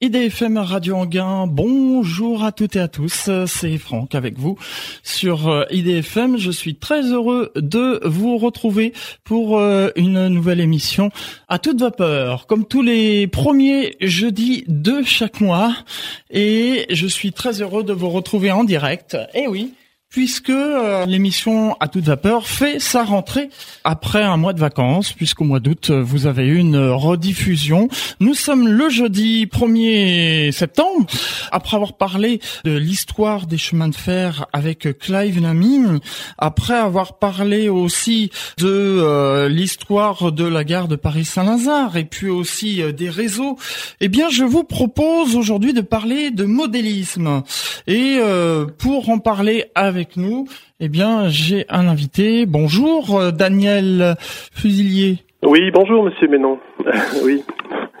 IDFM Radio Anguin, bonjour à toutes et à tous, c'est Franck avec vous sur euh, IDFM. Je suis très heureux de vous retrouver pour euh, une nouvelle émission à toute vapeur, comme tous les premiers jeudis de chaque mois. Et je suis très heureux de vous retrouver en direct. Eh oui, puisque euh, l'émission à toute vapeur fait sa rentrée après un mois de vacances, puisqu'au mois d'août, euh, vous avez eu une rediffusion. Nous sommes le jeudi 1er septembre, après avoir parlé de l'histoire des chemins de fer avec Clive Naming, après avoir parlé aussi de euh, l'histoire de la gare de Paris-Saint-Lazare, et puis aussi des réseaux, eh bien, je vous propose aujourd'hui de parler de modélisme. Et pour en parler avec avec nous, eh bien, j'ai un invité. Bonjour, euh, Daniel Fusilier. Oui, bonjour, Monsieur Ménon. oui.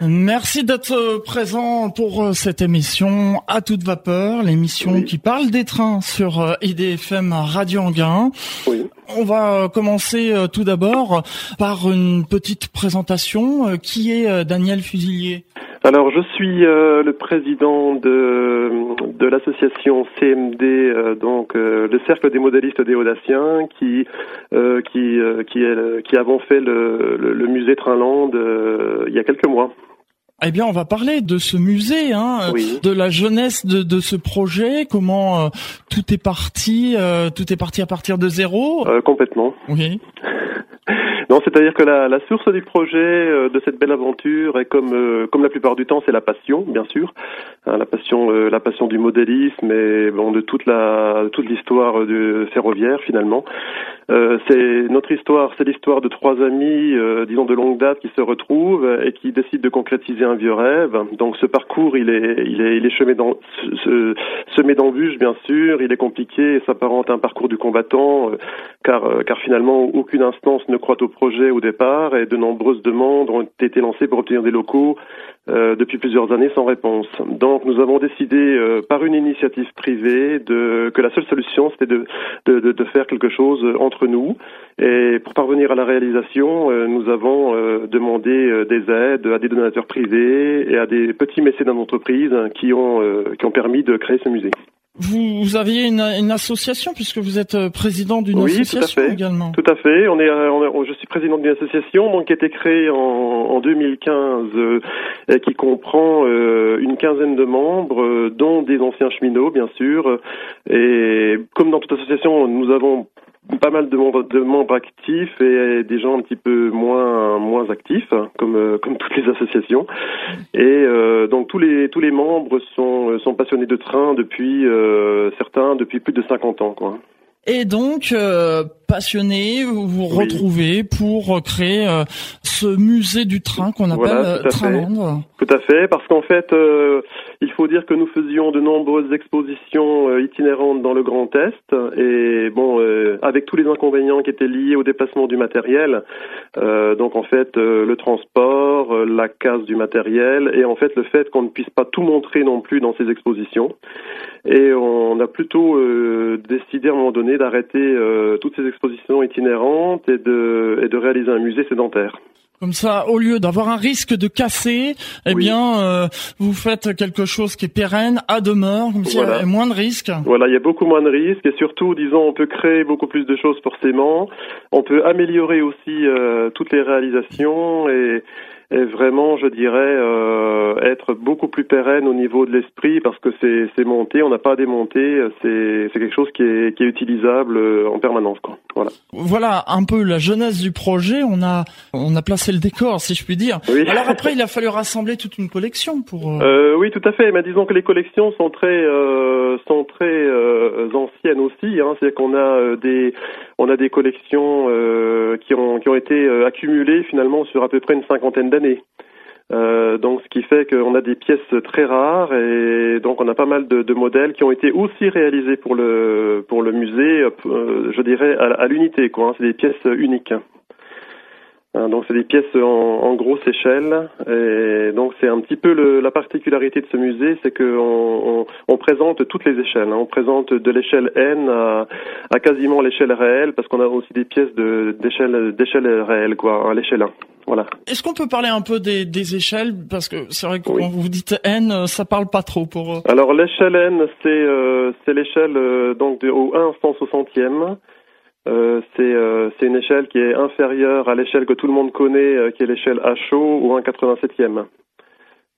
Merci d'être présent pour euh, cette émission à toute vapeur, l'émission qui parle des trains sur euh, IDFM Radio Anguin. Oui. On va commencer tout d'abord par une petite présentation. Qui est Daniel Fusilier? Alors, je suis euh, le président de, de l'association CMD, euh, donc euh, le Cercle des modélistes des Audaciens, qui qui qui, qui avons fait le, le, musée Trinland il y a quelques mois. Eh bien, on va parler de ce musée, hein, de la jeunesse de, de ce projet, comment tout est parti, tout est parti à partir de zéro. complètement. Oui. Non, c'est-à-dire que la, la, source du projet euh, de cette belle aventure est comme euh, comme la plupart du temps, c'est la passion, bien sûr, hein, la passion euh, la passion du modélisme et bon de toute la toute l'histoire du ferroviaire finalement. c'est notre histoire, c'est l'histoire de trois amis, disons de longue date, qui se retrouvent et qui décident de concrétiser un vieux rêve. Donc ce parcours, il est il est il est semé d'embûches, bien sûr, il est compliqué s'apparente à un parcours du combattant, car car finalement aucune instance ne croit au projet au départ et de nombreuses demandes ont été lancées pour obtenir des locaux euh, depuis plusieurs années sans réponse. Donc nous avons décidé euh, par une initiative privée de, que la seule solution c'était de, de, faire quelque chose entre nous et pour parvenir à la réalisation euh, nous avons demandé des aides à des donateurs privés et à des petits mécènes d'entreprise qui ont, qui ont permis de créer ce musée. Vous, vous aviez une, une, association puisque vous êtes euh, président d'une association tout également. Tout à fait. On est, euh, on je suis président d'une association donc qui a été créée en, en 2015 euh, et qui comprend une quinzaine de membres, dont des anciens cheminots bien sûr. Et comme dans toute association, nous avons pas mal de membres, de membres actifs et des gens un petit peu moins moins actifs, comme euh, comme toutes les associations. Et euh, donc tous les tous les membres sont sont passionnés de train depuis euh, certains depuis plus de 50 ans, quoi. Et donc, euh, passionné, vous vous retrouvez pour créer euh, ce musée du train qu'on appelle voilà, euh, Trainland. Tout à fait, parce qu'en fait, il faut dire que nous faisions de nombreuses expositions itinérantes dans le Grand Est, et bon, avec tous les inconvénients qui étaient liés au déplacement du matériel, donc en fait, le transport, la casse du matériel, et en fait le fait qu'on ne puisse pas tout montrer non plus dans ces expositions. Et on a plutôt décidé à un moment donné d'arrêter euh, toutes ces expositions itinérantes et de, et de réaliser un musée sédentaire. Comme ça, au lieu d'avoir un risque de casser, eh bien, euh, vous faites quelque chose qui est pérenne, à demeure, comme il y a moins de risques. Voilà, il y a beaucoup moins de risques et surtout, disons, on peut créer beaucoup plus de choses forcément. On peut améliorer aussi euh, toutes les réalisations et et vraiment, je dirais, euh, être beaucoup plus pérenne au niveau de l'esprit parce que c'est monté, on n'a pas à démonter, c'est quelque chose qui est, qui est utilisable euh, en permanence. Quoi. Voilà. voilà un peu la jeunesse du projet, on a, on a placé le décor, si je puis dire. Oui. Alors après, il a fallu rassembler toute une collection pour... Euh... Euh, oui, tout à fait, mais disons que les collections sont très, euh, sont très euh, anciennes aussi, hein. c'est-à-dire qu'on a des on a des collections euh, qui, ont, qui ont été euh, accumulées finalement sur à peu près une cinquantaine d'années. Euh, donc, ce qui fait qu'on a des pièces très rares et donc on a pas mal de, modèles qui ont été aussi réalisés pour le pour le musée, euh, je dirais à, à l'unité quoi. Hein, c'est des pièces uniques. Hein, donc c'est des pièces en, en, grosse échelle et donc c'est un petit peu le, la particularité de ce musée, c'est qu'on on, on, présente toutes les échelles. Hein. On présente de l'échelle N à, à quasiment l'échelle réelle parce qu'on a aussi des pièces de d'échelle d'échelle réelle quoi, à l'échelle 1. Voilà. Est-ce qu'on peut parler un peu des, des échelles? Parce que c'est vrai que quand vous dites N, ça parle pas trop pour. Alors l'échelle N, c'est euh, c'est l'échelle euh, donc de, au 1 160e. Euh, euh, c'est une échelle qui est inférieure à l'échelle que tout le monde connaît, euh, qui est l'échelle HO ou 1,87e.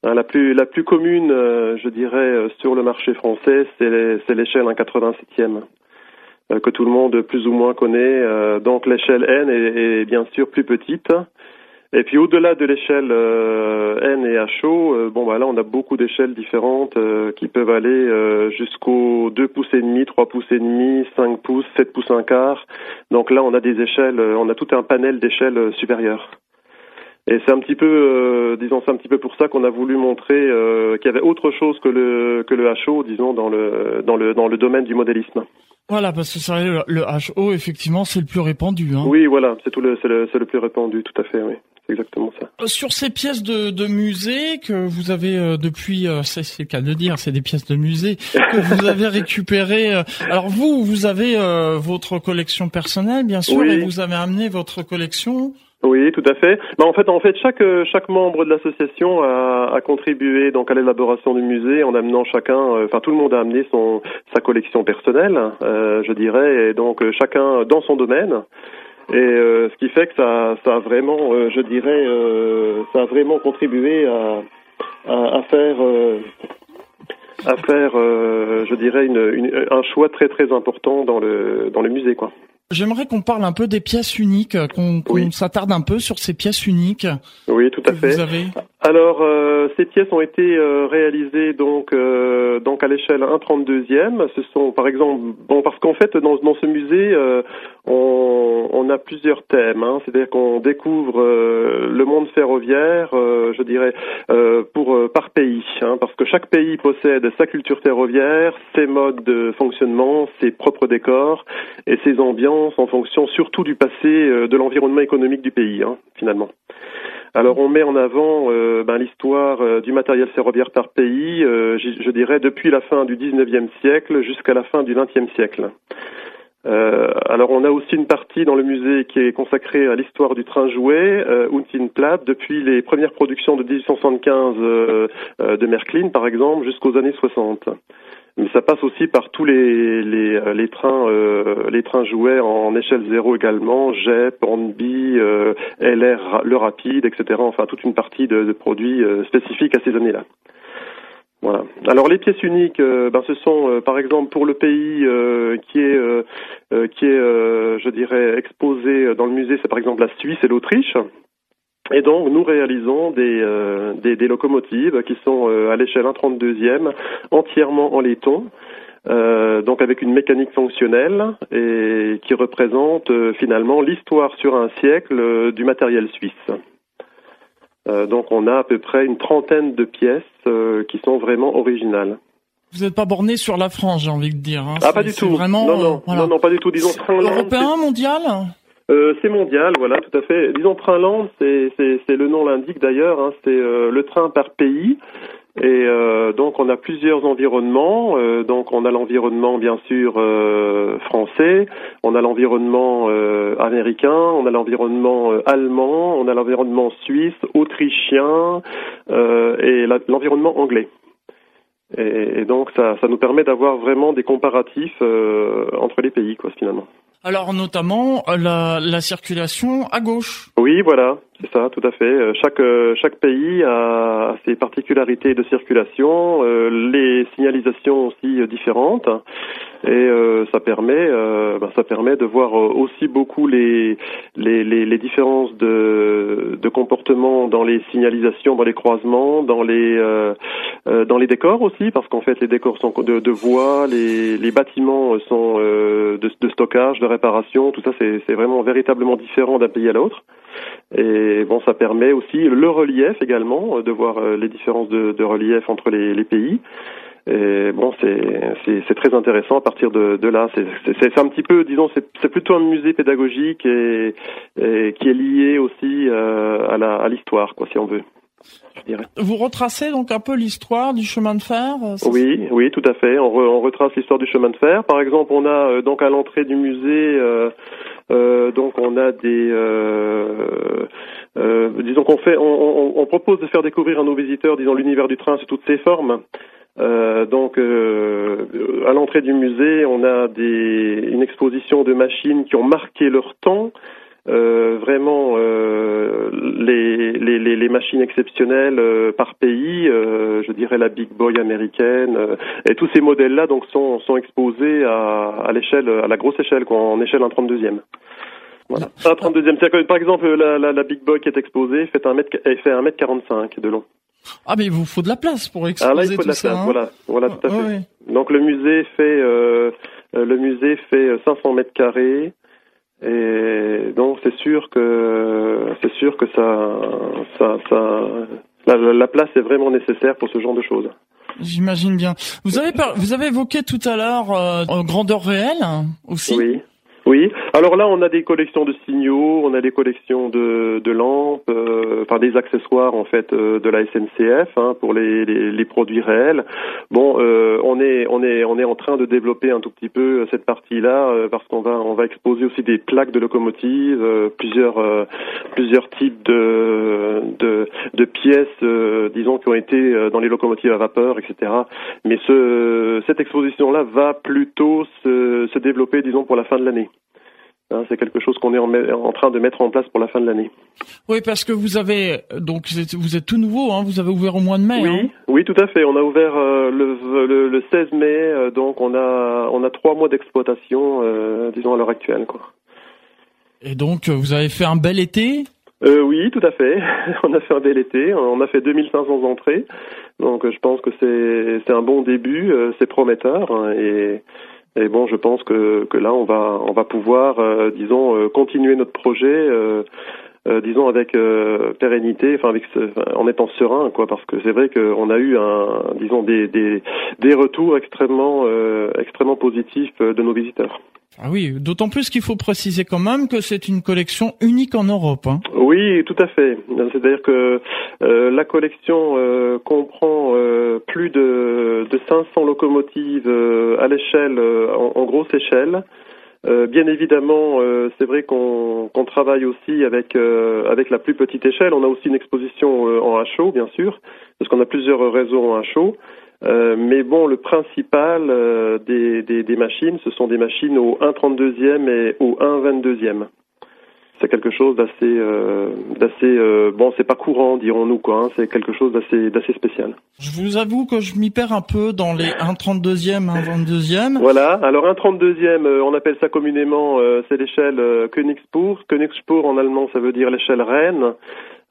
Hein, la plus la plus commune, je dirais, sur le marché français, c'est l'échelle 1,87e que tout le monde plus ou moins connaît. donc l'échelle N est, bien sûr plus petite. Et puis au-delà de l'échelle euh, N et HO, euh, bon bah là on a beaucoup d'échelles différentes euh, qui peuvent aller jusqu'aux 2 pouces et demi, 3 pouces et demi, 5 pouces, 7 pouces un quart. Donc là on a des échelles, on a tout un panel d'échelles supérieures. Et c'est un petit peu, disons, c'est un petit peu pour ça qu'on a voulu montrer qu'il y avait autre chose que le que le HO, disons, dans le dans le dans le domaine du modélisme. Voilà, parce que c'est le, le HO, effectivement, c'est le plus répandu. Hein. Oui, voilà, c'est tout le c'est le, le plus répandu, tout à fait, oui exactement ça. Euh, sur ces pièces de, de musée que vous avez euh, depuis, euh, c'est le cas de dire, c'est des pièces de musée que vous avez récupérées. alors vous, vous avez votre collection personnelle, bien sûr, et vous avez amené votre collection. Oui, tout à fait. Bah, en fait, en fait, chaque chaque membre de l'association a, a, contribué donc à l'élaboration du musée en amenant chacun, enfin tout le monde a amené son sa collection personnelle, je dirais, et donc chacun dans son domaine. Et euh, ce qui fait que ça, ça a vraiment, euh, je dirais, euh, ça a vraiment contribué à, à, à faire, à faire, je dirais, une, une, un choix très très important dans le dans le musée, quoi. J'aimerais qu'on parle un peu des pièces uniques, qu'on s'attarde un peu sur ces pièces uniques. Oui, tout à fait. Vous avez... Alors, euh, ces pièces ont été euh, réalisées donc euh, donc à l'échelle 1/32e. Ce sont, par exemple, bon, parce qu'en fait, dans, dans ce musée, on, on, a plusieurs thèmes. Hein, C'est-à-dire qu'on découvre le monde ferroviaire, je dirais, pour par pays, hein, parce que chaque pays possède sa culture ferroviaire, ses modes de fonctionnement, ses propres décors et ses ambiances en fonction surtout du passé euh, de l'environnement économique du pays, hein, finalement. Alors on met en avant euh, ben, l'histoire euh, du matériel ferroviaire par pays, je, dirais depuis la fin du 19e siècle jusqu'à la fin du 20e siècle. Alors on a aussi une partie dans le musée qui est consacrée à l'histoire du train jouet, euh, Untinplat, depuis les premières productions de 1875 de Märklin par exemple jusqu'aux années 60 mais ça passe aussi par tous les les, euh, les trains euh, les trains jouets en échelle zéro également, JEP, Hornby, euh, LR, le rapide, etc. Enfin toute une partie de, de produits euh, spécifiques à ces années-là. Voilà. Alors les pièces uniques, ben, ce sont par exemple pour le pays qui est qui est je dirais exposé dans le musée, c'est par exemple la Suisse et l'Autriche. Et donc, nous réalisons des, euh, des, locomotives qui sont euh, à l'échelle 1,32e, entièrement en laiton, euh, donc avec une mécanique fonctionnelle et qui représente euh, finalement l'histoire sur un siècle du matériel suisse. Donc, on a à peu près une trentaine de pièces qui sont vraiment originales. Vous n'êtes pas borné sur la France, j'ai envie de dire. Hein. Ah, pas du tout. Vraiment, non, non, non, non, pas du tout. Disons, européen, mondial euh, c'est mondial, voilà, tout à fait. Disons Trainland, c'est le nom l'indique d'ailleurs, hein, c'est euh, le train par pays. Et euh, donc on a plusieurs environnements. donc on a l'environnement bien sûr français, on a l'environnement américain, on a l'environnement allemand, on a l'environnement suisse, autrichien et l'environnement anglais. Et, et, donc ça, ça nous permet d'avoir vraiment des comparatifs entre les pays, quoi, finalement. Alors notamment euh, la, la circulation à gauche. Oui, voilà, c'est ça, tout à fait. Euh, chaque euh, chaque pays a ses particularités de circulation, les signalisations aussi différentes, et ça permet ben, ça permet de voir aussi beaucoup les les, les, les différences de, de comportement dans les signalisations, dans les croisements, dans les dans les décors aussi, parce qu'en fait les décors sont de, de voies, les, les bâtiments sont de, de stockage, de réparation, tout ça c'est vraiment véritablement différent d'un pays à l'autre. Et bon, ça permet aussi le relief également, euh, de voir euh, les différences de, de relief entre les, les pays. Et bon, c'est très intéressant à partir de, de là. C'est un petit peu, disons, c'est plutôt un musée pédagogique et, qui est lié aussi euh, à l'histoire, quoi, si on veut. Vous retracez donc un peu l'histoire du chemin de fer Oui, oui, tout à fait. On, on retrace l'histoire du chemin de fer. Par exemple, on a euh, donc à l'entrée du musée, euh, donc on a des, disons qu'on fait, on, on, propose de faire découvrir à nos visiteurs, disons, l'univers du train sous toutes ses formes. donc, à l'entrée du musée, on a des, une exposition de machines qui ont marqué leur temps. Euh, vraiment euh, les, les, les, machines exceptionnelles euh, par pays, je dirais la Big Boy américaine, et tous ces modèles-là donc sont, sont exposés à, à l'échelle, à la grosse échelle, quoi, en échelle 1 32e. Voilà. Un 32e. Par exemple, la, la, la, Big Boy qui est exposée fait un mètre, fait un mètre 45 de long. Ah mais il vous faut de la place pour exposer ah là, il faut de la place, hein. voilà, voilà tout à fait. Donc le musée fait le musée fait 500 mètres carrés. Et donc c'est sûr que c'est sûr que ça, ça, ça la, la, place est vraiment nécessaire pour ce genre de choses. J'imagine bien. Vous avez vous avez évoqué tout à l'heure euh, grandeur réelle aussi. Oui. Oui. Alors là, on a des collections de signaux, on a des collections de, de lampes, euh, enfin des accessoires en fait euh, de la SNCF hein, pour les, les, les, produits réels. Bon, euh, on est on est on est en train de développer un tout petit peu cette partie-là euh, parce qu'on va on va exposer aussi des plaques de locomotives, euh, plusieurs plusieurs types de pièces, disons qui ont été dans les locomotives à vapeur, etc. Mais ce cette exposition-là va plutôt se, se développer, disons, pour la fin de l'année. Hein, c'est quelque chose qu'on est en, train de mettre en place pour la fin de l'année. Oui, parce que vous avez donc vous êtes, tout nouveau, hein, vous avez ouvert au mois de mai. Oui, hein. oui, tout à fait. On a ouvert euh, le, le, 16 mai, euh, donc on a on a trois mois d'exploitation, euh, disons à l'heure actuelle, quoi. Et donc vous avez fait un bel été. Oui, tout à fait. on a fait un bel été. On a fait 2500 entrées, donc je pense que c'est un bon début, c'est prometteur et et bon, je pense que, que là, on va, on va pouvoir, euh, disons, euh, continuer notre projet, euh, disons, avec pérennité, enfin, avec, en étant serein, quoi, parce que c'est vrai qu'on a eu, un, disons, des, des, des retours extrêmement, extrêmement positifs de nos visiteurs. Ah oui, d'autant plus qu'il faut préciser quand même que c'est une collection unique en Europe. Hein. Oui, tout à fait. C'est-à-dire que euh, la collection euh, comprend euh, plus de, de 500 locomotives à l'échelle, en, grosse échelle. bien évidemment, c'est vrai qu'on travaille aussi avec avec la plus petite échelle. On a aussi une exposition en HO, bien sûr, parce qu'on a plusieurs réseaux en HO. Euh, mais bon, le principal euh, des, des, des, machines, ce sont des machines au 1,32e et au 1,22e. C'est quelque chose d'assez, euh, d'assez, euh, bon, c'est pas courant, dirons-nous quoi. Hein, c'est quelque chose d'assez, d'assez spécial. Je vous avoue que je m'y perds un peu dans les 1,32e, 1,22e. Voilà. Alors 1,32e, on appelle ça communément, c'est l'échelle Königsspur. Königsspur en allemand, ça veut dire l'échelle reine.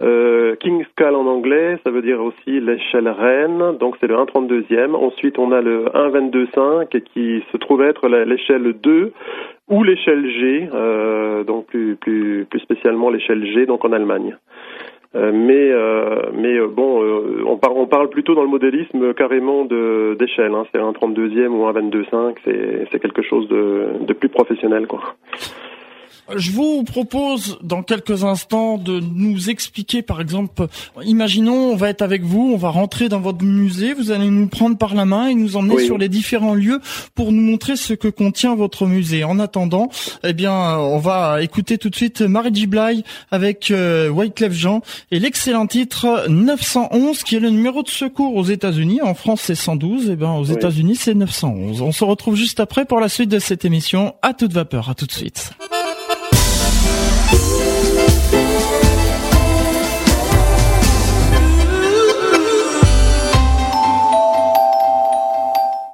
Euh, Scale en anglais, ça veut dire aussi l'échelle reine, donc c'est le 1,32e. Ensuite, on a le 1,22,5 qui se trouve être l'échelle 2 ou l'échelle G, euh, donc plus, plus, plus spécialement l'échelle G, donc en Allemagne. Euh, mais euh, mais euh, bon, on, parle, on parle plutôt dans le modélisme carrément de d'échelle. Hein, c'est un 32e ou un 22,5, c'est c'est quelque chose de, de plus professionnel quoi. Je vous propose dans quelques instants de nous expliquer, par exemple, imaginons, on va être avec vous, on va rentrer dans votre musée, vous allez nous prendre par la main et nous emmener sur les différents lieux pour nous montrer ce que contient votre musée. En attendant, eh bien, on va écouter tout de suite Marie Giblay avec euh, Wyclef Jean et l'excellent titre 911 qui est le numéro de secours aux États-Unis. En France, c'est 112, et eh ben aux États-Unis, c'est 911. On se retrouve juste après pour la suite de cette émission. À toute vapeur, à tout de suite.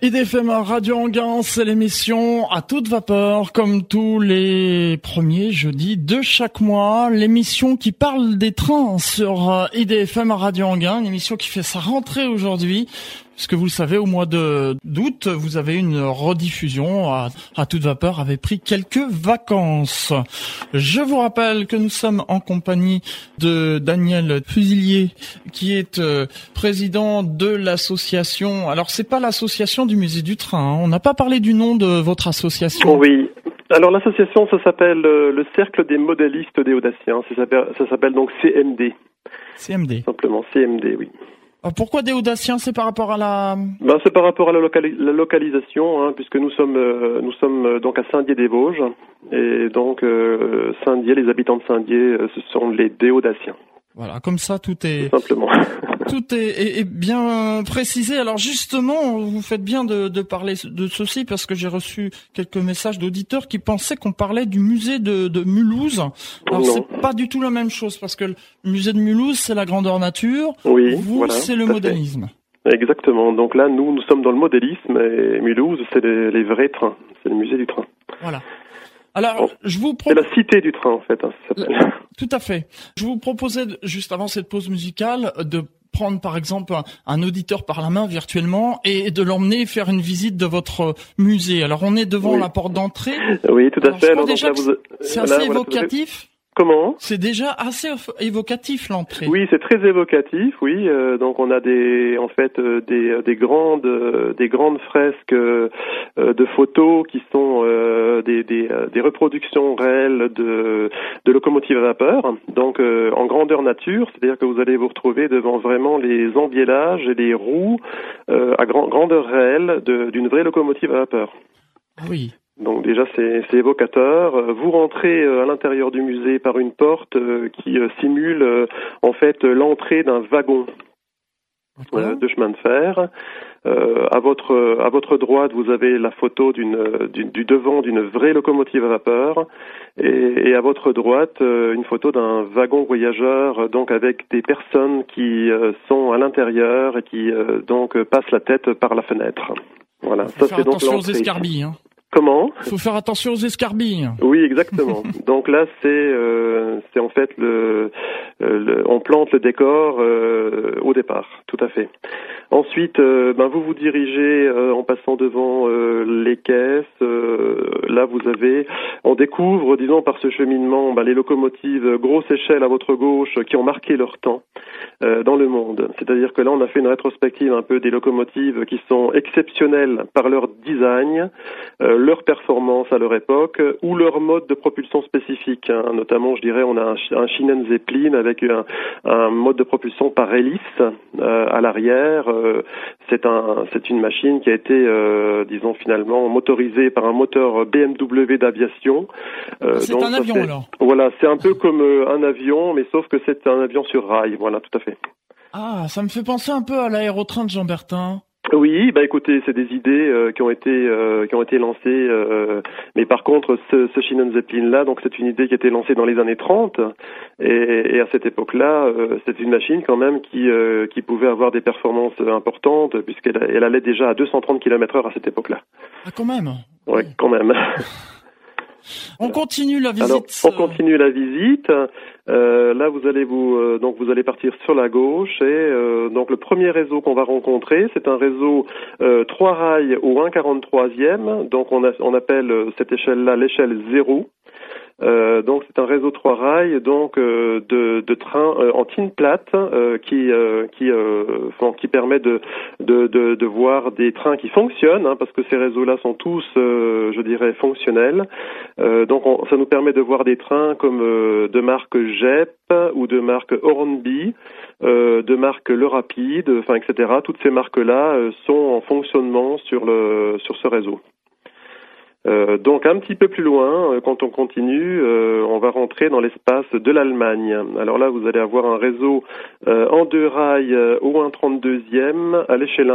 IDFM Radio Anguin, c'est l'émission à toute vapeur, comme tous les premiers jeudis de chaque mois. L'émission qui parle des trains sur euh, IDFM Radio Anguin, une émission qui fait sa rentrée aujourd'hui Puisque vous le savez, au mois de d'août, vous avez une rediffusion à, à, toute vapeur avait pris quelques vacances. Je vous rappelle que nous sommes en compagnie de Daniel Fusilier, qui est euh, président de l'association. Alors c'est pas l'association du musée du train. Hein. On n'a pas parlé du nom de votre association. Oui. Alors l'association, ça s'appelle euh, le Cercle des modélistes des Audaciens. Ça s'appelle donc CMD. CMD. Simplement CMD, oui. Euh, pourquoi des Audaciens C'est par rapport à la. Ben, c'est par rapport à la, localisation, hein, puisque nous sommes euh, nous sommes euh, donc à Saint-Dié-des-Vosges et donc Saint-Dié, les habitants de Saint-Dié, ce sont les Déodaciens. Voilà, comme ça, tout est simplement. tout est, est, bien précisé. Alors justement, vous faites bien de, de parler de ceci parce que j'ai reçu quelques messages d'auditeurs qui pensaient qu'on parlait du musée de, de Mulhouse. Alors c'est pas du tout la même chose parce que le musée de Mulhouse c'est la grandeur nature. Oui. Vous c'est le modélisme. Exactement. Donc là, nous, nous sommes dans le modélisme et Mulhouse, c'est les, les vrais trains. C'est le musée du train. Voilà. Alors, je vous propose... C'est la cité du train, en fait, hein, ça. Tout à fait. Je vous proposais, juste avant cette pause musicale, de prendre par exemple un, auditeur par la main virtuellement et de l'emmener faire une visite de votre musée. Alors on est devant la porte d'entrée. Oui, tout à fait. c'est assez évocatif. Comment C'est déjà assez évocatif l'entrée. Oui, c'est très évocatif. Oui, euh, donc on a des, en fait, euh, des, euh, des grandes, des grandes fresques de photos qui sont des, des, des, reproductions réelles de, de locomotives à vapeur. Donc en grandeur nature, c'est-à-dire que vous allez vous retrouver devant vraiment les embiélages et les roues à grandeur réelle d'une vraie locomotive à vapeur. Ah oui. Donc déjà c'est évocateur. Euh, vous rentrez euh, à l'intérieur du musée par une porte euh, qui simule en fait l'entrée d'un wagon de chemin de fer. Euh, à votre à votre droite, vous avez la photo d'une du devant d'une vraie locomotive à vapeur, et, et à votre droite, une photo d'un wagon voyageur, donc avec des personnes qui sont à l'intérieur et qui donc passent la tête par la fenêtre. Voilà. Ça c'est donc aux escarbilles. Hein. Comment Il faut faire attention aux escarbilles. Oui, exactement. Donc là, c'est euh, c'est en fait le, le, on plante le décor euh, au départ, tout à fait. Ensuite, euh, ben vous vous dirigez euh, en passant devant les caisses. là, vous avez, on découvre, disons par ce cheminement, ben, les locomotives grosse échelle à votre gauche qui ont marqué leur temps dans le monde. C'est-à-dire que là, on a fait une rétrospective un peu des locomotives qui sont exceptionnelles par leur design leur performance à leur époque ou leur mode de propulsion spécifique. Hein. Notamment, je dirais, on a un, Shinen Zeppelin avec un, un, mode de propulsion par hélice euh, à l'arrière. Euh, c'est un, c'est une machine qui a été, euh, disons finalement, motorisée par un moteur BMW d'aviation. c'est un avion alors. Voilà, c'est un peu comme un avion, mais sauf que c'est un avion sur rail. Voilà, tout à fait. Ah, ça me fait penser un peu à l'aérotrain de Jean Bertin. Oui, bah écoutez, c'est des idées euh, qui ont été euh, qui ont été lancées, euh, mais par contre, ce, ce Shinnon Zeppelin là, donc c'est une idée qui a été lancée dans les années 30, et, et à cette époque-là, c'était une machine quand même qui qui pouvait avoir des performances importantes puisqu'elle elle allait déjà à 230 km/h à cette époque-là. Ah quand même. Ouais, quand même. On continue la visite. Alors, on continue la visite. Euh, là, vous allez vous euh, donc vous allez partir sur la gauche et euh, donc le premier réseau qu'on va rencontrer, c'est un réseau trois rails au 1,43e. Donc on, appelle cette échelle-là l'échelle zéro. Euh, donc c'est un réseau trois rails donc euh, de, de trains euh, en tine plate qui qui qui permet de, de, de de voir des trains qui fonctionnent hein, parce que ces réseaux-là sont tous je dirais fonctionnels. donc ça nous permet de voir des trains comme de marque JEP ou de marque Hornby. de marque Le Rapide, enfin etc. Toutes ces marques-là sont en fonctionnement sur le sur ce réseau. Euh, donc un petit peu plus loin, euh, quand on continue, euh, on va rentrer dans l'espace de l'Allemagne. Alors là, vous allez avoir un réseau en deux rails au 1,32e à l'échelle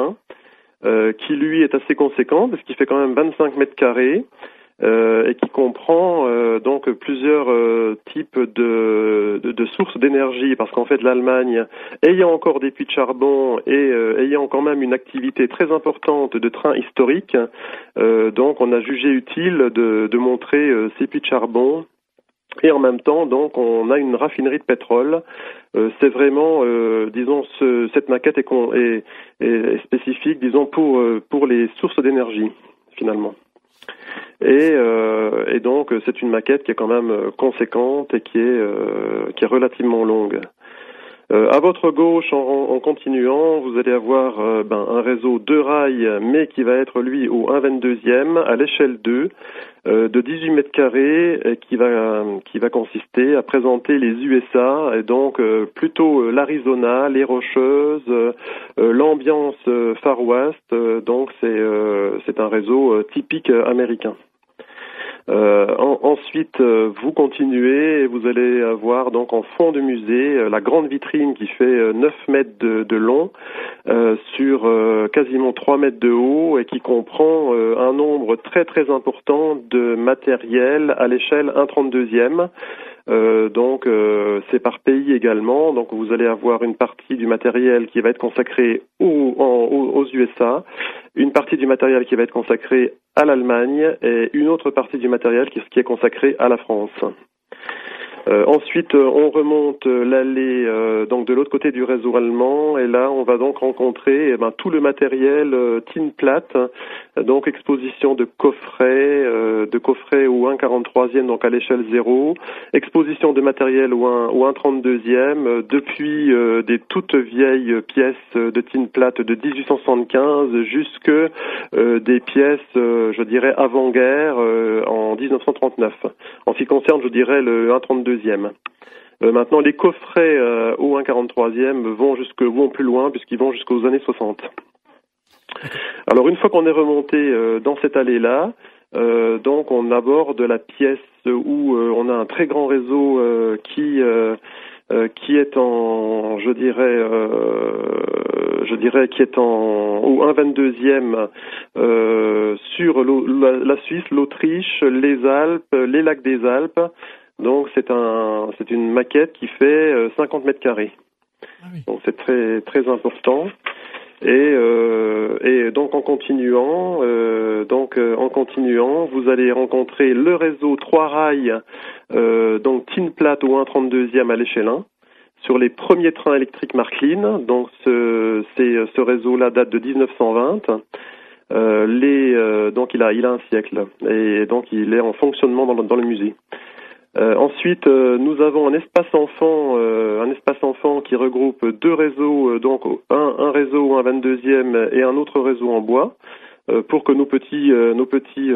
1, qui lui est assez conséquent parce qu'il fait quand même 25 mètres carrés. Euh, et qui comprend euh, donc plusieurs euh, types de, sources d'énergie, parce qu'en fait l'Allemagne, ayant encore des puits de charbon et ayant quand même une activité très importante de trains historiques, donc on a jugé utile de, montrer ces puits de charbon Et en même temps, donc, on a une raffinerie de pétrole. c'est vraiment, disons, ce, cette maquette est, est, est, spécifique, disons, pour pour les sources d'énergie, finalement. Et, et donc, c'est une maquette qui est quand même conséquente et qui est qui est relativement longue. Euh, à votre gauche, en, continuant, vous allez avoir euh, ben, un réseau de rails, mais qui va être lui au 1,22e à l'échelle 2 euh, de 18 mètres carrés, qui va qui va consister à présenter les USA et donc plutôt l'Arizona, les Rocheuses, l'ambiance Far West. donc c'est c'est un réseau typique américain. Euh, ensuite, euh, vous continuez et vous allez avoir donc en fond de musée euh, la grande vitrine qui fait 9 mètres de, long sur quasiment 3 mètres de haut et qui comprend un nombre très très important de matériel à l'échelle 1,32e. Euh, donc euh, c'est par pays également. Donc vous allez avoir une partie du matériel qui va être consacré aux, USA, une partie du matériel qui va être consacré à l'Allemagne et une autre partie du matériel qui, qui est consacré à la France. Euh, ensuite, euh, on remonte euh, l'allée donc de l'autre côté du réseau allemand et là, on va donc rencontrer eh ben, tout le matériel tin plate, donc exposition de coffrets, de coffrets au 1,43e donc à l'échelle 0, exposition de matériel au 1, au 1,32e, depuis des toutes vieilles pièces de tin plate de 1875 jusque des pièces, je dirais avant-guerre en 1939. En ce qui concerne, je dirais le 1,32 Euh, maintenant, les coffrets euh, au 1,43e vont jusque plus loin puisqu'ils vont jusqu'aux années 60. Alors une fois qu'on est remonté euh, dans cette allée-là, donc on aborde la pièce où on a un très grand réseau qui qui est en, je dirais, je dirais, qui est en au 1,22e sur la Suisse, l'Autriche, les Alpes, les lacs des Alpes, donc c'est un, c'est une maquette qui fait 50 euh, mètres carrés. Ah donc c'est très très important. Et, euh, et donc en continuant, euh, donc euh, en continuant, vous allez rencontrer le réseau trois rails, euh, donc Tin Plate au 132e à l'échelle 1, sur les premiers trains électriques Marklin. Donc ce, ce réseau-là date de 1920. Euh, les, donc il a, il a un siècle et donc il est en fonctionnement dans dans le musée. Euh, ensuite, euh, nous avons un espace enfant, euh, un espace enfant qui regroupe deux réseaux, donc un, un réseau, un 22e et un autre réseau en bois, pour que nos petits, nos petits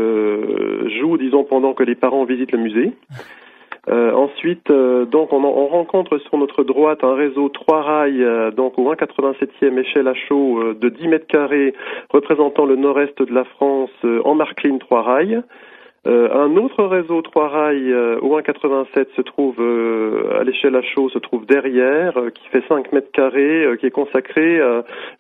jouent, disons, pendant que les parents visitent le musée. ensuite, donc on, on, rencontre sur notre droite un réseau trois rails, donc au 1,87e échelle à chaud de 10 mètres carrés, représentant le nord-est de la France en marqueline trois rails. Euh, un autre réseau trois rails euh, au 1,87 se trouve euh, à l'échelle à chaud se trouve derrière, qui fait 5 mètres carrés, qui est consacré,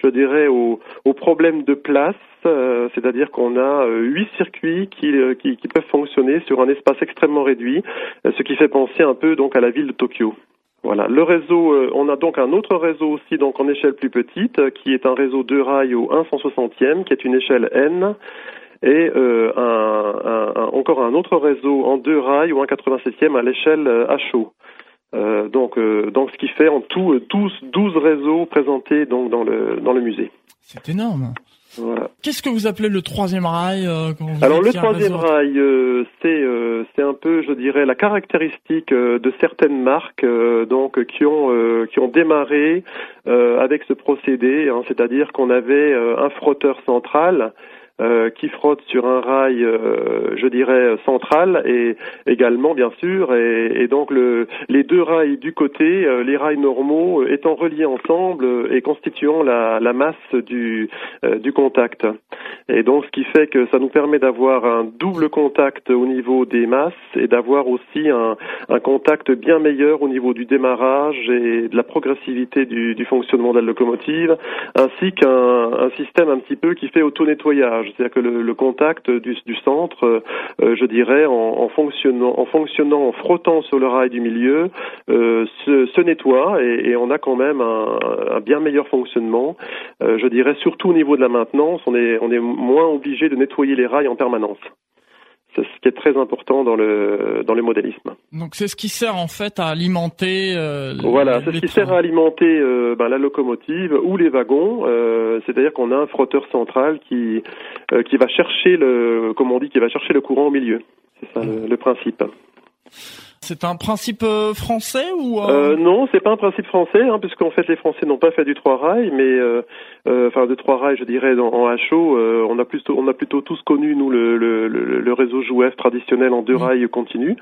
je dirais, au problèmes de place. C'est-à-dire qu'on a huit circuits qui, qui, peuvent fonctionner sur un espace extrêmement réduit, ce qui fait penser un peu donc à la ville de Tokyo. Voilà. Le réseau, on a donc un autre réseau aussi, donc en échelle plus petite, qui est un réseau de rails au 1,160e, qui est une échelle N, et euh, un, un, encore un autre réseau en deux rails ou un 87e à l'échelle à chaud. Euh, donc, euh, donc, ce qui fait en tout 12, 12 réseaux présentés donc dans le dans le musée. C'est énorme. Voilà. Qu'est-ce que vous appelez le troisième rail Alors le troisième rail, c'est c'est un peu, je dirais, la caractéristique de certaines marques donc qui ont qui ont démarré avec ce procédé, hein, c'est-à-dire qu'on avait un frotteur central euh, qui frotte sur un rail, euh, je dirais, central et également, bien sûr, et, donc le, les deux rails du côté, euh, les rails normaux étant reliés ensemble et constituant la, la masse du, du contact. Et donc, ce qui fait que ça nous permet d'avoir un double contact au niveau des masses et d'avoir aussi un, un, contact bien meilleur au niveau du démarrage et de la progressivité du, du fonctionnement de la locomotive, ainsi qu'un un système un petit peu qui fait auto-nettoyage c'est-à-dire que le, contact du, centre, euh, je dirais, en, fonctionnant, en fonctionnant, en frottant sur le rail du milieu, euh, se, nettoie et, on a quand même un, bien meilleur fonctionnement. Euh, je dirais surtout au niveau de la maintenance, on est, on est moins obligé de nettoyer les rails en permanence. C'est ce qui est très important dans le dans le modélisme. Donc c'est ce qui sert en fait à alimenter. Euh, voilà, c'est ce qui sert à alimenter euh, ben, la locomotive ou les wagons. Euh, C'est-à-dire qu'on a un frotteur central qui euh, qui va chercher le, comme on dit, qui va chercher le courant au milieu. C'est ça le, le principe. C'est un principe euh, français ou euh... euh non, c'est pas un principe français, hein, puisqu'en fait les Français n'ont pas fait du trois rails, mais euh, euh, enfin de trois rails, je dirais en, en HO, on a plutôt on a plutôt tous connu nous le, le, le, réseau JOUF traditionnel en deux rails continu.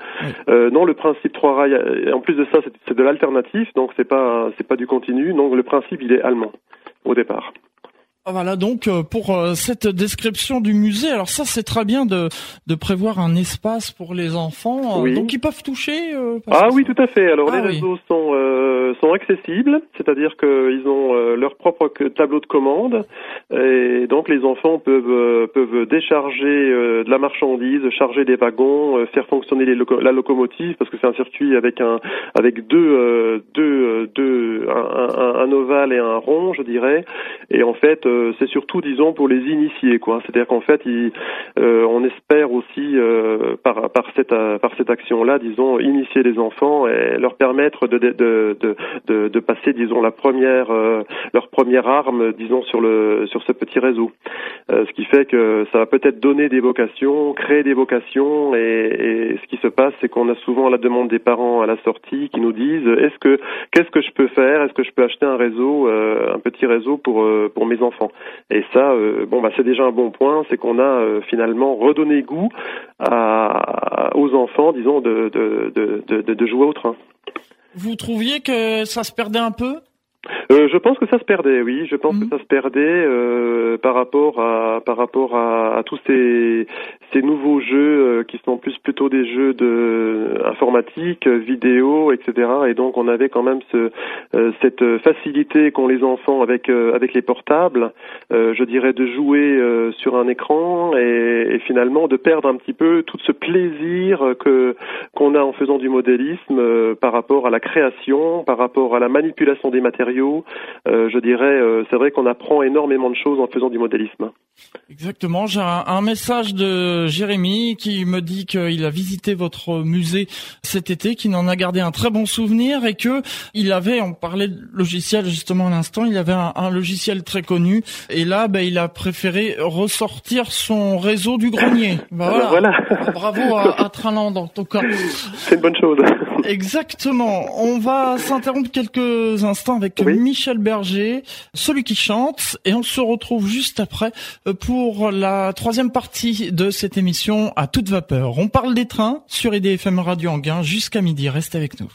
non, le principe trois rails, en plus de ça, c'est de l'alternatif, donc c'est pas c'est pas du continu. Donc le principe il est allemand au départ. Ah, voilà donc euh, pour euh, cette description du musée. Alors ça c'est très bien de, de prévoir un espace pour les enfants. Euh, oui. Donc ils peuvent toucher. ah oui tout à fait. Alors ah les réseaux sont sont accessibles, c'est-à-dire qu'ils ont leur propre tableau de commande et donc les enfants peuvent peuvent décharger de la marchandise, charger des wagons, faire fonctionner les loco la locomotive parce que c'est un circuit avec un avec deux deux deux un, un, un ovale et un rond je dirais et en fait euh, c'est surtout, disons, pour les initiés, quoi. C'est-à-dire qu'en fait, euh, on espère aussi euh, par par cette par cette action-là, disons, initier les enfants et leur permettre de de de de, passer, disons, la première leur première arme, disons, sur le sur ce petit réseau. ce qui fait que ça va peut-être donner des vocations, créer des vocations, et, et ce qui se passe, c'est qu'on a souvent la demande des parents à la sortie qui nous disent est-ce que qu'est-ce que je peux faire? Est-ce que je peux acheter un réseau, un petit réseau pour pour mes enfants et ça, euh, bon, bah, c'est déjà un bon point, c'est qu'on a euh, finalement redonné goût aux enfants, disons, de, de, de, de, jouer au train. Vous trouviez que ça se perdait un peu? Euh, je pense que ça se perdait, oui. Je pense que mhm. ça se perdait euh, par rapport à par rapport à, à tous ces ces nouveaux jeux euh, qui sont plus plutôt des jeux de informatique, vidéo, etc. Et donc on avait quand même ce euh, cette facilité qu'ont les enfants avec avec les portables, je dirais de jouer sur un écran et, et, finalement de perdre un petit peu tout ce plaisir que qu'on a en faisant du modélisme par rapport à la création, par rapport à la manipulation des matériaux euh, je dirais, euh, c'est vrai qu'on apprend énormément de choses en faisant du modélisme. Exactement. J'ai un, message de Jérémy qui me dit qu'il a visité votre musée cet été, qu'il en a gardé un très bon souvenir et que il avait, on parlait de logiciel justement à l'instant, il avait un, logiciel très connu et là, ben, il a préféré ressortir son réseau du grenier. Bah, voilà. Bravo à, à Traland en tout cas. C'est une bonne chose. Exactement. On va s'interrompre quelques instants avec Michel Berger, celui qui chante, et on se retrouve juste après euh, pour la troisième partie de cette émission à toute vapeur. On parle des trains sur IDFM Radio Anguin jusqu'à midi. Restez avec nous.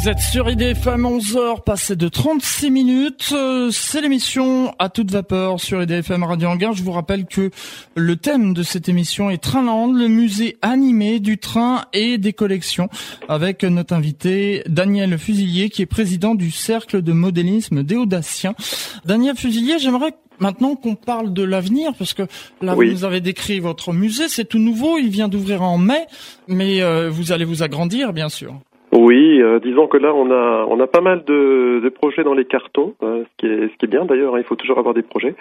Vous êtes sur IDFM 11h, passé de 36 minutes. Euh, c'est l'émission à toute vapeur sur IDFM Radio Anguin. Je vous rappelle que le thème de cette émission est Trainland, le musée animé du train et des collections, avec notre invité Daniel Fusilier, qui est président du Cercle de modélisme des Audaciens. Daniel Fusilier, j'aimerais maintenant qu'on parle de l'avenir, parce que là, vous nous avez décrit votre musée, c'est tout nouveau, il vient d'ouvrir en mai, mais euh, vous allez vous agrandir, bien sûr. Oui, euh, disons que là on a on a pas mal de, de projets dans les cartons, euh, ce qui est ce qui est bien d'ailleurs. Hein, il faut toujours avoir des projets.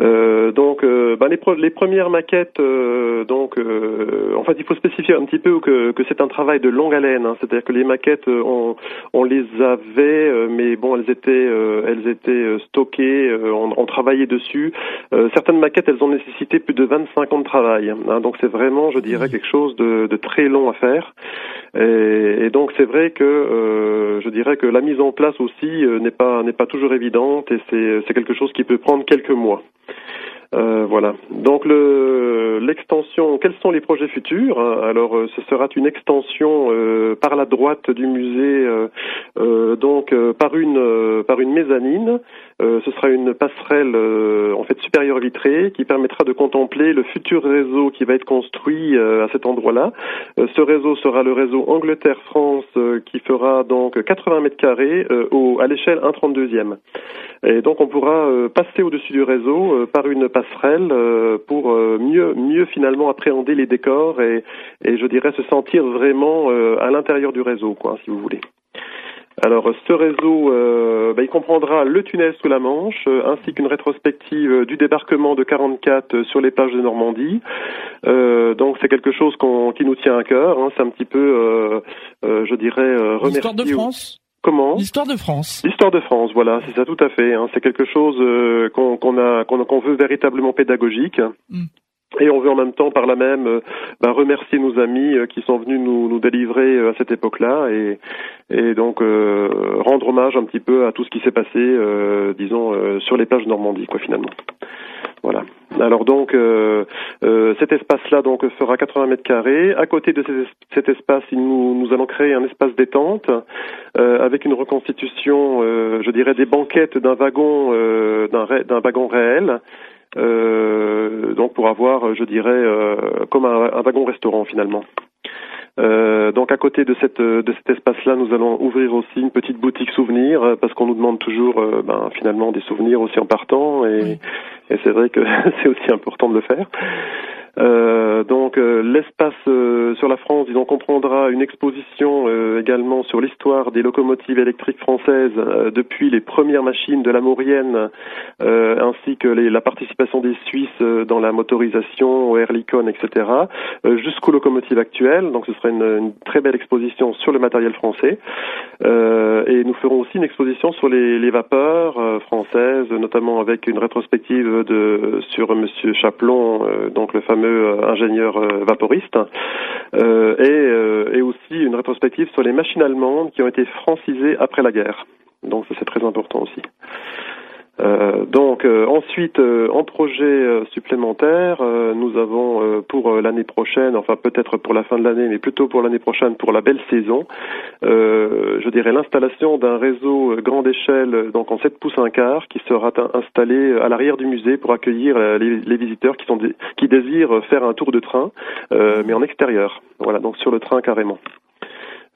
Euh, donc ben, les, les premières maquettes, donc en fait il faut spécifier un petit peu que, que c'est un travail de longue haleine. Hein, C'est-à-dire que les maquettes on on les avait, mais bon elles étaient elles étaient stockées, on, on, travaillait dessus. certaines maquettes elles ont nécessité plus de 25 ans de travail. Hein, donc c'est vraiment je dirais quelque chose de, de très long à faire. Et, et donc c'est vrai que euh, je dirais que la mise en place aussi euh, n'est pas n'est pas toujours évidente et c'est quelque chose qui peut prendre quelques mois. Euh, voilà. Donc le l'extension. Quels sont les projets futurs Alors euh, ce sera une extension euh, par la droite du musée, euh, donc par une par une mezzanine. ce sera une passerelle en fait supérieure vitrée qui permettra de contempler le futur réseau qui va être construit à cet endroit-là. ce réseau sera le réseau Angleterre-France qui fera donc 80 mètres carrés au, à l'échelle 1,32e. Et donc on pourra passer au-dessus du réseau par une passerelle euh, pour euh, mieux mieux finalement appréhender les décors et, et je dirais se sentir vraiment euh, à l'intérieur du réseau, quoi, si vous voulez. Alors ce réseau, euh, bah, il comprendra le tunnel sous la Manche, euh, ainsi qu'une rétrospective du débarquement de 44 sur les pages de Normandie. donc c'est quelque chose qui nous tient à cœur. Hein. C'est un petit peu, je dirais, remercier. L'histoire de France? Comment L'histoire de France. L'histoire de France, voilà, c'est ça tout à fait. Hein. C'est quelque chose qu'on a, qu'on veut véritablement pédagogique. Mm. Et on veut en même temps, par là même, euh, bah, remercier nos amis euh, qui sont venus nous, nous délivrer euh, à cette époque-là et, et donc rendre hommage un petit peu à tout ce qui s'est passé, disons, sur les plages de Normandie, quoi, finalement. Voilà. Alors donc, cet espace-là donc fera 80 mètres carrés. À côté de cet espace, nous, nous allons créer un espace détente avec une reconstitution, je dirais, des banquettes d'un wagon, d'un wagon réel. Euh, donc pour avoir, je dirais, euh, comme un, wagon restaurant finalement. Euh, donc à côté de cette de cet espace-là, nous allons ouvrir aussi une petite boutique souvenir parce qu'on nous demande toujours, ben, finalement, des souvenirs aussi en partant et, et c'est vrai que c'est aussi important de le faire. Euh, donc euh, l'espace euh, sur la France, disons, comprendra une exposition également sur l'histoire des locomotives électriques françaises depuis les premières machines de la Maurienne, ainsi que les, la participation des Suisses dans la motorisation, au Airlicon, etc., jusqu'aux locomotives actuelles. Donc ce sera une, une, très belle exposition sur le matériel français. et nous ferons aussi une exposition sur les, les vapeurs françaises, notamment avec une rétrospective de sur Monsieur Chaplon, donc le fameux euh, ingénieur euh, vaporiste, euh, et, aussi une rétrospective sur les machines allemandes qui ont été francisées après la guerre. Donc c'est très important aussi. Euh, donc euh, ensuite, euh, en projet supplémentaire, nous avons pour l'année prochaine, enfin peut-être pour la fin de l'année, mais plutôt pour l'année prochaine, pour la belle saison, je dirais l'installation d'un réseau grande échelle, donc en 7 pouces un quart, qui sera installé à l'arrière du musée pour accueillir les, les visiteurs qui, sont qui désirent faire un tour de train, mais en extérieur. Voilà, donc sur le train carrément.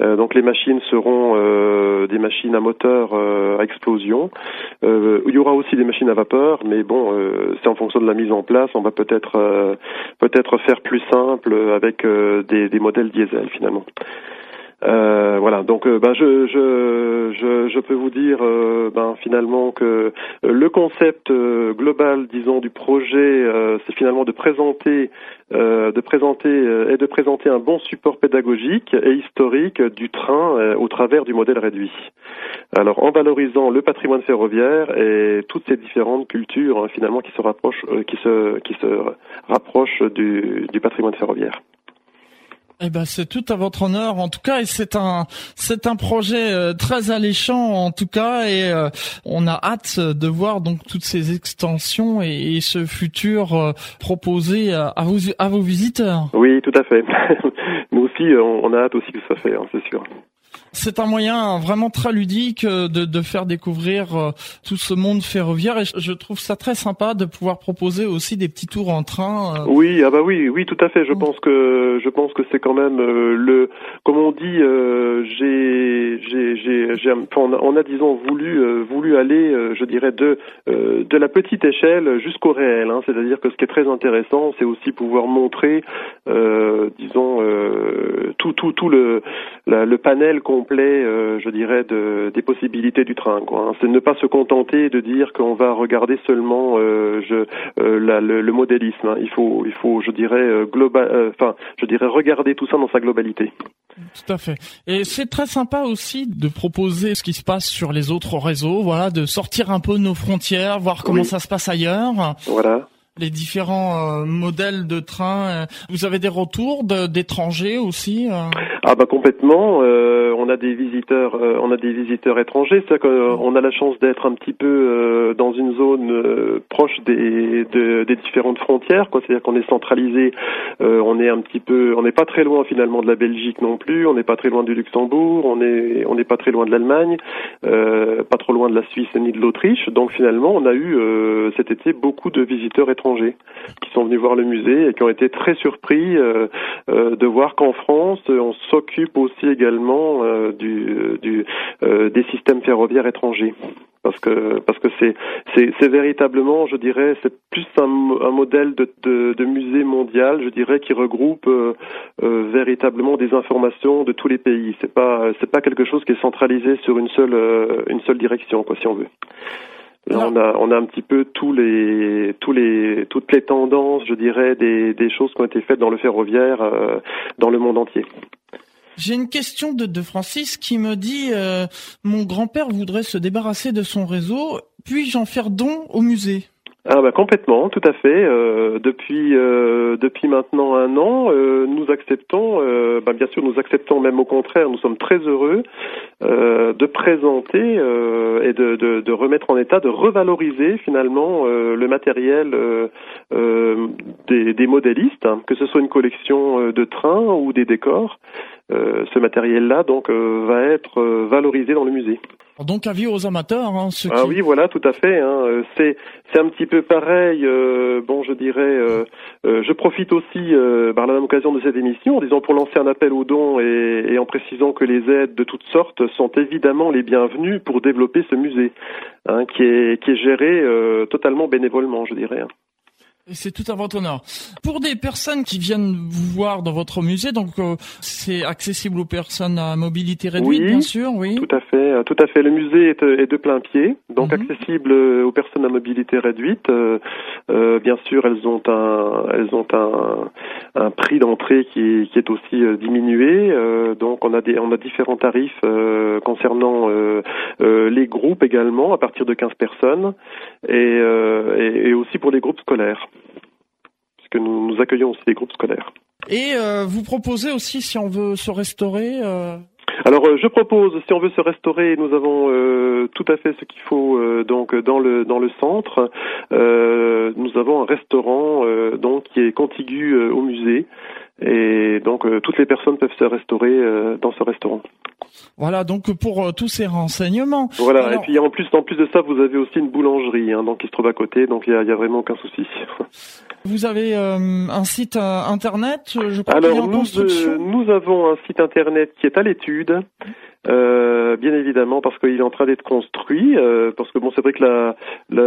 Euh, donc les machines seront euh, des machines à moteur euh, à explosion. il y aura aussi des machines à vapeur, mais bon, c'est en fonction de la mise en place. On va peut-être peut-être faire plus simple avec des, des modèles diesel finalement. Euh, voilà, donc euh, ben, je, je, je, je, peux vous dire euh, ben, finalement que le concept global, disons, du projet, c'est finalement de présenter, de présenter et de présenter un bon support pédagogique et historique du train au travers du modèle réduit. Alors, en valorisant le patrimoine ferroviaire et toutes ces différentes cultures hein, finalement qui se rapprochent, qui se, qui se rapprochent du, du patrimoine ferroviaire. Eh ben, c'est tout à votre honneur, en tout cas, et c'est un, c'est un projet euh, très alléchant, en tout cas, et euh, on a hâte de voir donc toutes ces extensions et, ce futur euh, proposé à, vos, à vos visiteurs. Oui, tout à fait. Nous aussi, on, a hâte aussi que ça fait, hein, c'est sûr. C'est un moyen vraiment très ludique euh, de, de faire découvrir euh, tout ce monde ferroviaire et je trouve ça très sympa de pouvoir proposer aussi des petits tours en train. Euh. Oui, ah bah oui, oui, tout à fait. Je mm. pense que je pense que c'est quand même le, comme on dit, j'ai, j'ai, j'ai, on, a, disons voulu voulu aller, je dirais de de la petite échelle jusqu'au réel. Hein. C'est-à-dire que ce qui est très intéressant, c'est aussi pouvoir montrer, disons, tout tout tout le le panel complet, euh, je dirais, de, des possibilités du train. Hein. C'est ne pas se contenter de dire qu'on va regarder seulement euh, je, euh, le, modélisme. Hein. Il faut, il faut, je dirais, global, enfin, je dirais, regarder tout ça dans sa globalité. Tout à fait. Et c'est très sympa aussi de proposer ce qui se passe sur les autres réseaux, voilà, de sortir un peu de nos frontières, voir comment ça se passe ailleurs. Voilà les différents modèles de train. Vous avez des retours d'étrangers aussi Ah bah complètement on a des visiteurs, euh, on a des visiteurs étrangers. C'est-à-dire qu'on a la chance d'être un petit peu euh, dans une zone euh, proche des, des différentes frontières. C'est-à-dire qu'on est centralisé. on est un petit peu, on n'est pas très loin finalement de la Belgique non plus. On n'est pas très loin du Luxembourg. On on n'est pas très loin de l'Allemagne. pas trop loin de la Suisse ni de l'Autriche. Donc finalement, on a eu cet été beaucoup de visiteurs étrangers étrangers qui sont venus voir le musée et qui ont été très surpris de voir qu'en France, on s'occupe aussi également des systèmes ferroviaires étrangers. Parce que parce que c'est c'est véritablement je dirais c'est plus un, modèle de, de, de, musée mondial je dirais qui regroupe euh, euh, véritablement des informations de tous les pays. C'est pas c'est pas quelque chose qui est centralisé sur une seule euh, une seule direction quoi si on veut Là, on a, on a un petit peu tous les, tous les, toutes les tendances, je dirais, des, des choses qui ont été faites dans le ferroviaire dans le monde entier. J'ai une question de, de, Francis qui me dit euh, mon grand-père voudrait se débarrasser de son réseau, puis-je en faire don au musée? Ah bah complètement, tout à fait. Euh, depuis euh, depuis maintenant un an, euh, nous acceptons, bah bien sûr, nous acceptons même au contraire, nous sommes très heureux de présenter et de, de, de, remettre en état, de revaloriser finalement le matériel des, des, modélistes, hein, que ce soit une collection de trains ou des décors. ce matériel-là donc va être valorisé dans le musée. Donc avis aux amateurs. Hein, ah oui, voilà, tout à fait. Hein. Euh, c'est c'est un petit peu pareil. Euh, bon, je dirais, euh, je profite aussi par la même occasion de cette émission en disant pour lancer un appel aux dons et, et, en précisant que les aides de toutes sortes sont évidemment les bienvenues pour développer ce musée, hein, qui est qui est géré totalement bénévolement, je dirais. C'est tout à votre honneur. Pour des personnes qui viennent vous voir dans votre musée, donc euh, c'est accessible aux personnes à mobilité réduite, bien sûr, oui. Tout à fait, euh, tout à fait. Le musée est, est de plein pied, donc mhm. accessible euh, aux personnes à mobilité réduite. Euh, bien sûr, elles ont un, elles ont un, un prix d'entrée qui, qui, est aussi diminué. donc on a des, on a différents tarifs concernant les groupes également, à partir de 15 personnes, et, et, et aussi pour les groupes scolaires que nous, nous accueillons aussi des groupes scolaires. Et euh, vous proposez aussi, si on veut se restaurer euh... Alors euh, je propose, si on veut se restaurer, nous avons euh, tout à fait ce qu'il faut donc dans le dans le centre. nous avons un restaurant donc qui est contigu au musée et donc toutes les personnes peuvent se restaurer dans ce restaurant. Voilà, donc pour euh, tous ces renseignements. Voilà, et puis en plus, en plus de ça, vous avez aussi une boulangerie, hein, donc qui se trouve à côté, donc il y a, vraiment aucun souci. Vous avez euh, un site euh, internet, je crois Alors nous, nous avons un site internet qui est à l'étude. Bien évidemment, parce qu'il est en train d'être construit, parce que bon, c'est vrai que la, la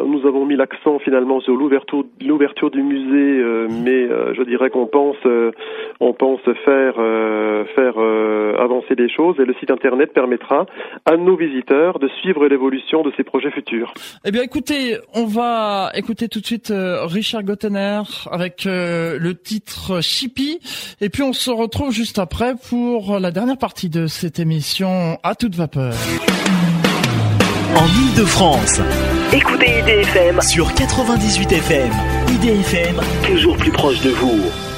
a, nous avons mis l'accent finalement sur l'ouverture, l'ouverture du musée, euh, mais je dirais qu'on pense, on pense faire, faire avancer les choses, et le site internet permettra à nos visiteurs de suivre l'évolution de ces projets futurs. Eh bien, écoutez, on va écouter tout de suite Richard Gottener avec le titre Chippy, et puis on se retrouve juste après pour la dernière partie de cette émission à toute vapeur. En Ile-de-France, écoutez IDFM sur 98 FM. IDFM, toujours plus proche de vous.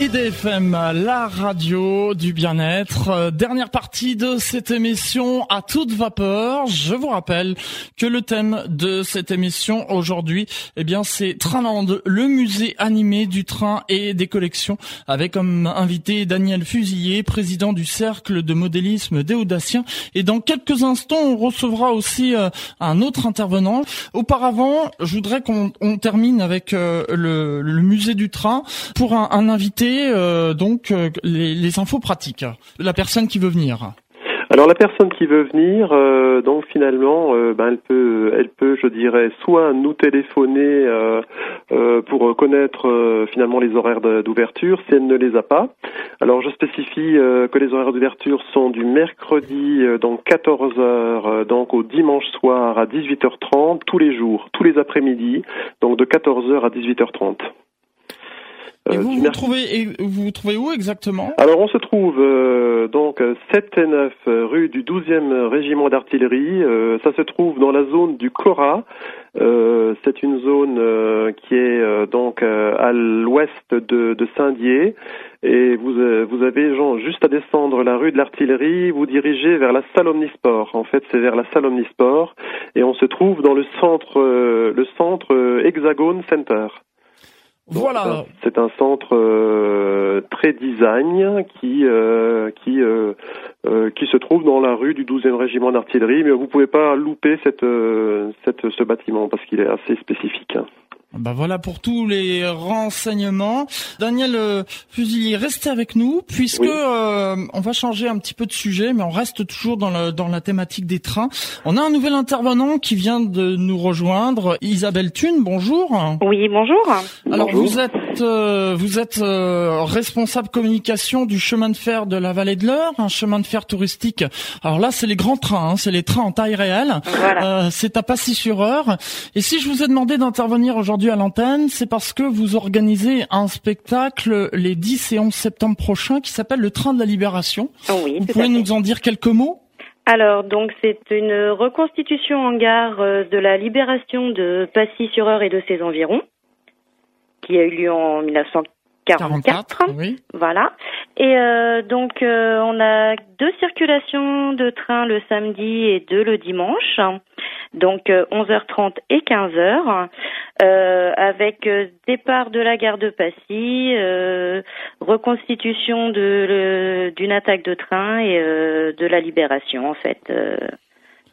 IDFM, la radio du bien-être. Euh, dernière partie de cette émission à toute vapeur. Je vous rappelle que le thème de cette émission aujourd'hui, eh bien, c'est Trainland, le musée animé du train et des collections, avec comme invité Daniel Fusilier, président du cercle de modélisme des Audaciens. Et dans quelques instants, on recevra aussi euh, un autre intervenant. Auparavant, je voudrais qu'on termine avec euh, le, musée du train pour un invité euh, donc euh, les, infos pratiques. La personne qui veut venir. Alors la personne qui veut venir, euh, donc finalement, ben, elle peut, je dirais, soit nous téléphoner pour connaître finalement les horaires d'ouverture, si elle ne les a pas. Alors je spécifie que les horaires d'ouverture sont du mercredi donc 14 h donc au dimanche soir à 18h30 tous les jours, tous les après-midi, donc de 14 h à 18h30. Et euh, vous vous trouvez, vous vous trouvez où exactement? Alors on se trouve euh, donc 7 et 9 rue du 12e régiment d'artillerie. Euh, ça se trouve dans la zone du Cora. c'est une zone qui est donc à l'ouest de, de Saint-Dié. Et vous, vous avez genre, juste à descendre la rue de l'artillerie, vous dirigez vers la salle Omnisport. En fait, c'est vers la salle Omnisport. Et on se trouve dans le centre, le centre Hexagone Center. Voilà. C'est un centre euh, très design qui euh, qui euh, qui se trouve dans la rue du 12e régiment d'artillerie, mais vous pouvez pas louper cette cette ce bâtiment parce qu'il est assez spécifique. Bah voilà pour tous les renseignements. Daniel euh, Fusilier, restez avec nous puisque euh, on va changer un petit peu de sujet, mais on reste toujours dans, le, dans la thématique des trains. On a un nouvel intervenant qui vient de nous rejoindre, Isabelle Thune. Bonjour. Oui, bonjour. Alors vous êtes euh, vous êtes responsable communication du chemin de fer de la Vallée de l'Eure, un chemin de fer touristique. Alors là, c'est les grands trains, hein, c'est les trains en taille réelle. Voilà. c'est à Passy sur Eure. Et si je vous ai demandé d'intervenir aujourd'hui à l'antenne, c'est parce que vous organisez un spectacle les 10 et 11 septembre prochains qui s'appelle Le Train de la Libération. Oui, vous pouvez nous en dire quelques mots? Alors, donc, c'est une reconstitution en gare euh, de la libération de Passy-sur-Eure et de ses environs, qui a eu lieu en 1944. oui. Voilà. Et euh, donc, euh, on a deux circulations de train le samedi et deux le dimanche donc 11h30 euh, et 15h, euh, avec euh, départ de la gare de Passy, reconstitution d'une attaque de train et de la libération en fait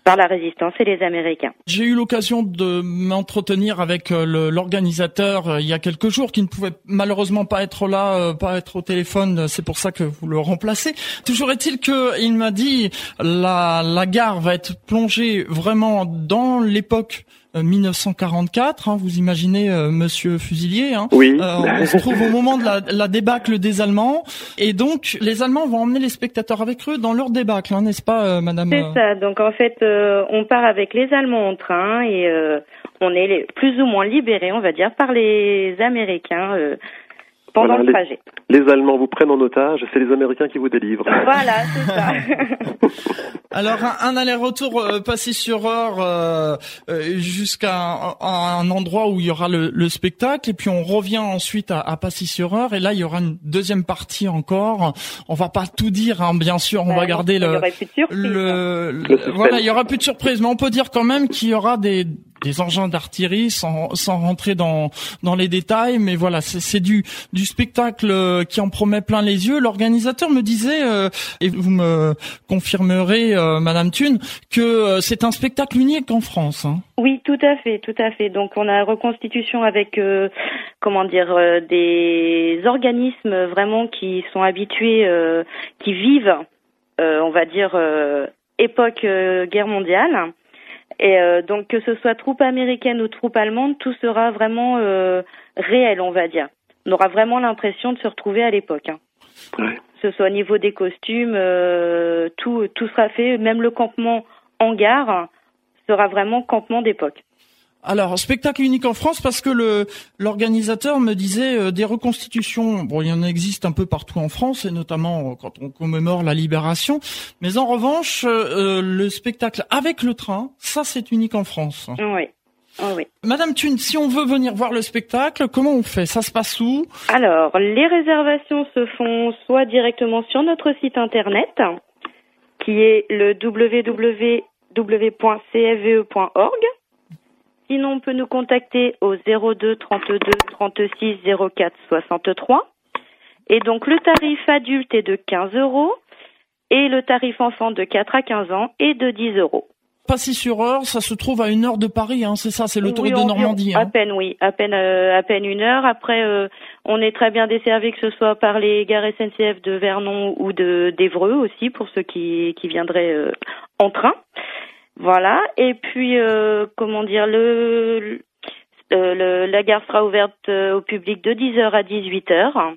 par la résistance et les Américains. J'ai eu l'occasion de m'entretenir avec euh, l'organisateur euh, il y a quelques jours qui ne pouvait malheureusement pas être là, euh, pas être au téléphone. C'est pour ça que vous le remplacez. Toujours est-il qu'il m'a dit la, la gare va être plongée vraiment dans l'époque 1944. Hein, vous imaginez, euh, Monsieur Fusilier. Hein, oui. Euh, on se trouve au moment de la, la, débâcle des Allemands, et donc les Allemands vont emmener les spectateurs avec eux dans leur débâcle, hein, n'est-ce pas, euh, Madame C'est ça. Donc en fait, on part avec les Allemands en train et on est plus ou moins libérés, on va dire, par les Américains pendant le trajet. Les, Allemands vous prennent en otage, c'est les Américains qui vous délivrent. Voilà, c'est ça. Alors un, aller-retour euh, passé sur heure euh, euh, jusqu'à un, endroit où il y aura le, spectacle et puis on revient ensuite à, à Passy sur heure et là il y aura une deuxième partie encore. On va pas tout dire, hein, bien sûr, on va garder le, le, voilà, il y aura plus de surprise, mais on peut dire quand même qu'il y aura des des engins d'artillerie sans, sans rentrer dans, les détails, mais voilà, c'est du, du spectacle euh, qui en promet plein les yeux. L'organisateur me disait, euh, et vous me confirmerez, euh, Madame Thune, que c'est un spectacle unique en France. Hein. Oui, tout à fait, tout à fait. Donc on a reconstitution avec, comment dire, des organismes vraiment qui sont habitués, qui vivent, on va dire, époque guerre mondiale et euh, donc que ce soit troupe américaine ou troupe allemande, tout sera vraiment euh, réel, on va dire. On aura vraiment l'impression de se retrouver à l'époque. Hein. Ouais. Que ce soit au niveau des costumes, euh, tout, tout sera fait, même le campement en gare sera vraiment campement d'époque. Alors, spectacle unique en France parce que le l'organisateur me disait euh, des reconstitutions. Bon, il y en existe un peu partout en France et notamment euh, quand on commémore la libération. Mais en revanche, euh, le spectacle avec le train, ça c'est unique en France. Oui. Oh oui. Madame Thune, si on veut venir voir le spectacle, comment on fait? Ça se passe où? Alors, les réservations se font soit directement sur notre site internet, qui est le www.cfve.org, Sinon, on peut nous contacter au 02 32 36 04 63. Et donc, le tarif adulte est de 15 euros et le tarif enfant de 4 à 15 ans est de 10 euros. Passy sur heure, ça se trouve à une heure de Paris, hein, c'est ça, c'est l'autoroute de Normandie. Hein. À peine, oui, à peine, euh, à peine une heure. Après, euh, on est très bien desservi, que ce soit par les gares SNCF de Vernon ou de d'Evreux aussi, pour ceux qui, qui viendraient euh, en train. Voilà. Et puis, euh, comment dire, le, euh, la gare sera ouverte euh, au public de 10h à 18h.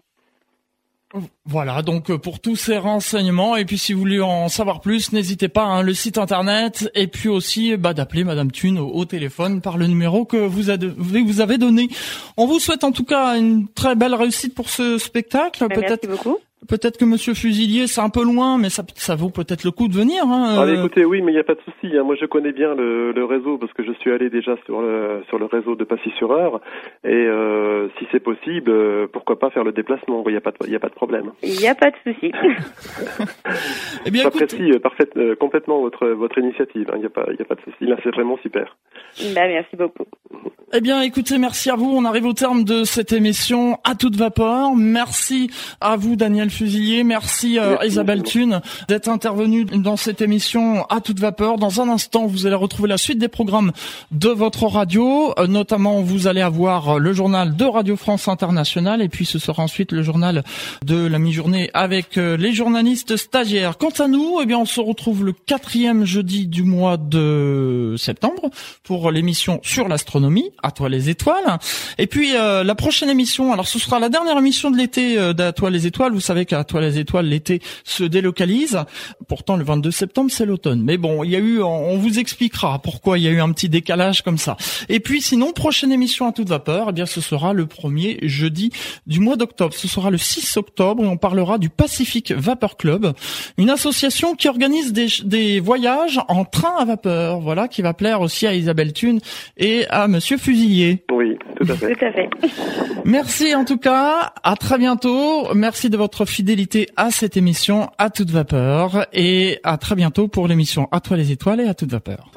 Voilà, donc pour tous ces renseignements, et puis si vous voulez en savoir plus, n'hésitez pas, hein, le site internet, et puis aussi bah, d'appeler Madame Thune au, téléphone par le numéro que vous, avez, vous avez donné. On vous souhaite en tout cas une très belle réussite pour ce spectacle. Merci beaucoup. Peut-être que Monsieur Fusilier, c'est un peu loin, mais ça, ça vaut peut-être le coup de venir. Hein, euh. écoutez, oui, mais il n'y a pas de souci. Hein. Moi, je connais bien le, le, réseau parce que je suis allé déjà sur le sur le réseau de Passy-sur-Eure. Et euh, si c'est possible, euh, pourquoi pas faire le déplacement Il n'y a pas de il y a pas de problème. Il n'y a pas de souci. eh bien, J'apprécie euh, parfait, complètement votre votre initiative. Hein. Il n'y a pas il y a pas de souci. Là, c'est vraiment super. Bah, merci beaucoup. Eh bien, écoutez, merci à vous. On arrive au terme de cette émission à toute vapeur. Merci à vous, Daniel Fusilier. Merci, euh, Isabelle Thune d'être intervenue dans cette émission à toute vapeur. Dans un instant, vous allez retrouver la suite des programmes de votre radio. Euh, notamment, vous allez avoir le journal de Radio France Internationale et puis ce sera ensuite le journal de la mi-journée avec les journalistes stagiaires. Quant à nous, eh bien, on se retrouve le quatrième jeudi du mois de septembre pour l'émission sur l'astronomie. À toi les étoiles. Et puis la prochaine émission, alors ce sera la dernière émission de l'été euh, d'À toi les étoiles. Vous savez qu'à toi les étoiles, l'été se délocalise. Pourtant, le 22 septembre, c'est l'automne. Mais bon, il y a eu, on vous expliquera pourquoi il y a eu un petit décalage comme ça. Et puis, sinon, prochaine émission à toute vapeur, eh bien, ce sera le premier jeudi du mois d'octobre. Ce sera le 6 octobre et on parlera du Pacific Vapor Club, une association qui organise des, des voyages en train à vapeur. Voilà, qui va plaire aussi à Isabelle Thune et à Monsieur Oui, tout à fait. tout à fait. Merci en tout cas. À très bientôt. Merci de votre fidélité à cette émission à toute vapeur et à très bientôt pour l'émission À toi les étoiles et à toute vapeur.